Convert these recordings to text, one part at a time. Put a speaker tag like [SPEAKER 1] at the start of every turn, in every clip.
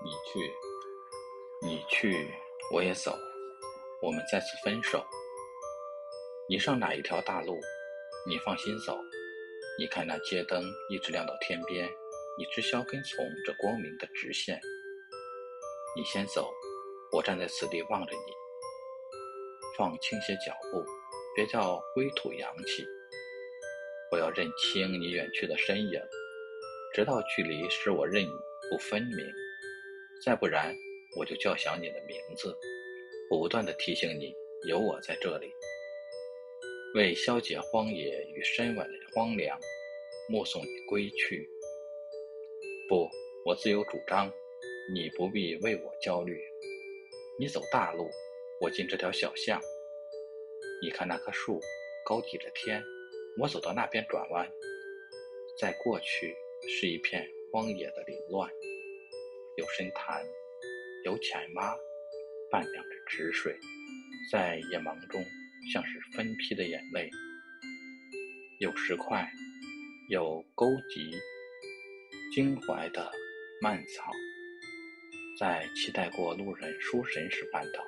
[SPEAKER 1] 你去，你去，我也走，我们再次分手。你上哪一条大路？你放心走。你看那街灯一直亮到天边，你只想跟从这光明的直线。你先走，我站在此地望着你。放轻些脚步，别叫灰土扬起。我要认清你远去的身影，直到距离使我认不分明。再不然，我就叫响你的名字，不断的提醒你有我在这里，为消解荒野与深晚的荒凉，目送你归去。不，我自有主张，你不必为我焦虑。你走大路，我进这条小巷。你看那棵树，高抵着天，我走到那边转弯，再过去是一片荒野的凌乱。有深潭，有浅洼，半两着止水，在野茫中像是分批的眼泪。有石块，有沟脊，襟怀的蔓草，在期待过路人书神时绊倒。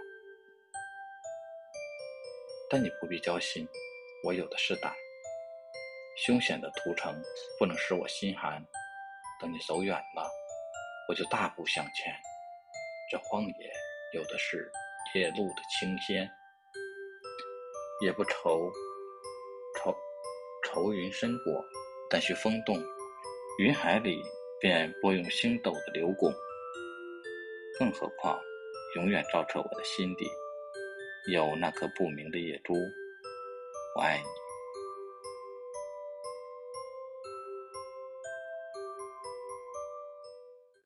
[SPEAKER 1] 但你不必焦心，我有的是胆。凶险的屠城不能使我心寒，等你走远了。我就大步向前，这荒野有的是夜路的清鲜，也不愁愁愁云深过，但需风动，云海里便拨用星斗的流拱。更何况，永远照彻我的心底，有那颗不明的野珠。我爱你。